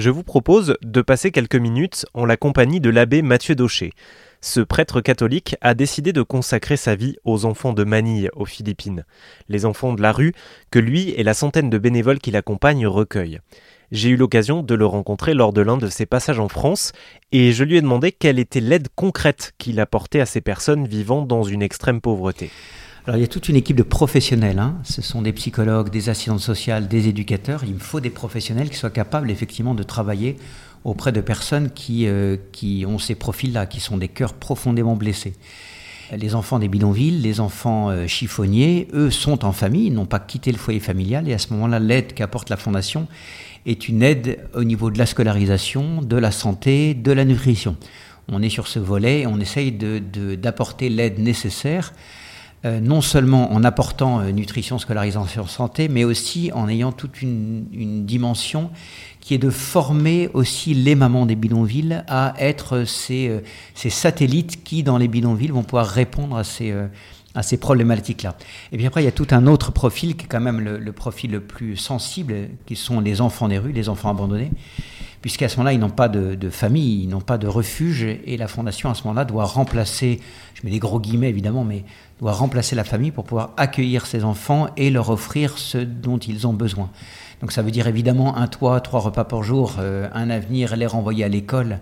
je vous propose de passer quelques minutes en la compagnie de l'abbé Mathieu Daucher. Ce prêtre catholique a décidé de consacrer sa vie aux enfants de Manille aux Philippines, les enfants de la rue que lui et la centaine de bénévoles qui l'accompagnent recueillent. J'ai eu l'occasion de le rencontrer lors de l'un de ses passages en France et je lui ai demandé quelle était l'aide concrète qu'il apportait à ces personnes vivant dans une extrême pauvreté. Alors il y a toute une équipe de professionnels, hein. ce sont des psychologues, des assistantes sociales, des éducateurs, il me faut des professionnels qui soient capables effectivement de travailler auprès de personnes qui, euh, qui ont ces profils-là, qui sont des cœurs profondément blessés. Les enfants des bidonvilles, les enfants euh, chiffonniers, eux sont en famille, n'ont pas quitté le foyer familial et à ce moment-là, l'aide qu'apporte la Fondation est une aide au niveau de la scolarisation, de la santé, de la nutrition. On est sur ce volet et on essaye d'apporter de, l'aide nécessaire non seulement en apportant euh, nutrition, scolarisation, santé, mais aussi en ayant toute une, dimension qui est de former aussi les mamans des bidonvilles à être ces, euh, ces satellites qui, dans les bidonvilles, vont pouvoir répondre à ces, ces problématiques-là. Et puis après, il y a tout un autre profil qui est quand même le, profil le plus sensible, qui sont les enfants des rues, les enfants abandonnés, puisqu'à ce moment-là, ils n'ont pas de, de, famille, ils n'ont pas de refuge, et la Fondation, à ce moment-là, doit remplacer, je mets des gros guillemets évidemment, mais doit remplacer la famille pour pouvoir accueillir ces enfants et leur offrir ce dont ils ont besoin. Donc ça veut dire évidemment un toit, trois repas par jour, euh, un avenir, les renvoyer à l'école.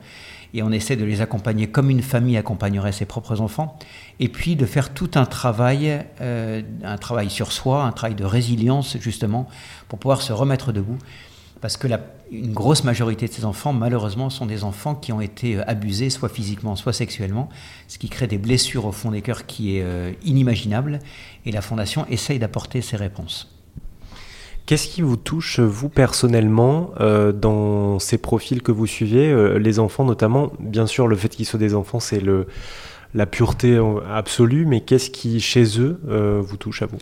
Et on essaie de les accompagner comme une famille accompagnerait ses propres enfants. Et puis de faire tout un travail, euh, un travail sur soi, un travail de résilience justement, pour pouvoir se remettre debout parce que une grosse majorité de ces enfants, malheureusement, sont des enfants qui ont été euh, abusés, soit physiquement, soit sexuellement, ce qui crée des blessures au fond des cœurs qui est euh, inimaginable, et la Fondation essaye d'apporter ces réponses. Qu'est-ce qui vous touche, vous personnellement, euh, dans ces profils que vous suivez, les enfants notamment? Bien sûr, le fait qu'ils soient des enfants, c'est la pureté absolue, mais qu'est-ce qui, chez eux, vous touche à vous?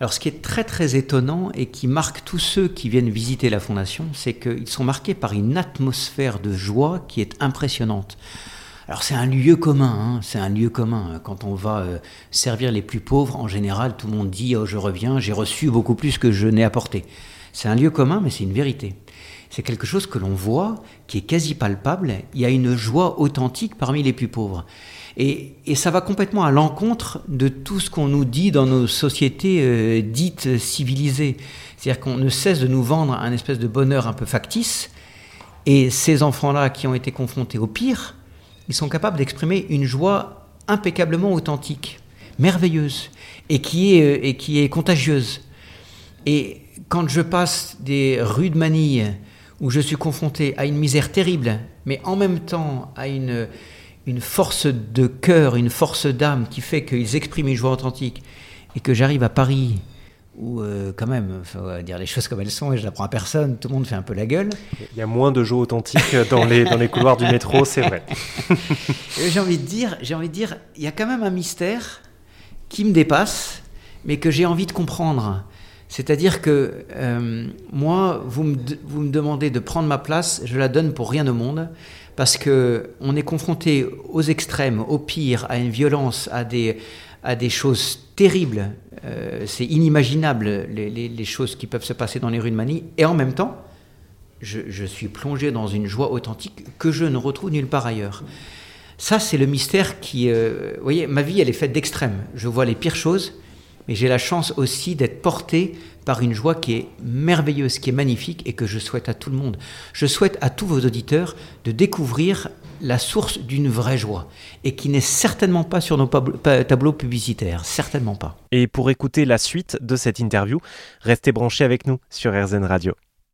Alors ce qui est très très étonnant et qui marque tous ceux qui viennent visiter la fondation, c'est qu'ils sont marqués par une atmosphère de joie qui est impressionnante. Alors c'est un lieu commun, hein, c'est un lieu commun. Quand on va euh, servir les plus pauvres, en général, tout le monde dit oh, je reviens, j'ai reçu beaucoup plus que je n'ai apporté. C'est un lieu commun, mais c'est une vérité. C'est quelque chose que l'on voit, qui est quasi palpable. Il y a une joie authentique parmi les plus pauvres. Et, ça va complètement à l'encontre de tout ce qu'on nous dit dans nos sociétés euh, dites civilisées. C'est-à-dire qu'on ne cesse de nous vendre un espèce de bonheur un peu factice. Et ces enfants-là qui ont été confrontés au pire, ils sont capables d'exprimer une joie impeccablement authentique, merveilleuse, et qui est, euh, et qui est contagieuse. Et quand je passe des rues de Manille, où je suis confronté à une misère terrible, mais en même temps à une, une force de cœur, une force d'âme qui fait qu'ils expriment une joie authentique et que j'arrive à Paris où euh, quand même, faut dire les choses comme elles sont et je n'apprends à personne, tout le monde fait un peu la gueule. Il y a moins de joie authentique dans les, dans les couloirs du métro, c'est vrai. j'ai envie de dire, j'ai envie de dire, il y a quand même un mystère qui me dépasse, mais que j'ai envie de comprendre. C'est-à-dire que euh, moi, vous me, demandez de prendre ma place, je la donne pour rien au monde parce que on est confronté aux extrêmes, au pire, à une violence, à des, à des choses terribles. Euh, c'est inimaginable les, choses qui peuvent se passer dans les rues de Manille. Et en même temps, je, suis plongé dans une joie authentique que je ne retrouve nulle part ailleurs. Ça, c'est le mystère qui... Euh, vous voyez, ma vie, elle est faite d'extrêmes. Je vois les pires choses, mais j'ai la chance aussi d'être porté par une joie qui est merveilleuse, qui est magnifique et que je souhaite à tout le monde. Je souhaite à tous vos auditeurs de découvrir la source d'une vraie joie et qui n'est certainement pas sur nos tableaux publicitaires, certainement pas. Et pour écouter la suite de cette interview, restez branchés avec nous sur RZN Radio.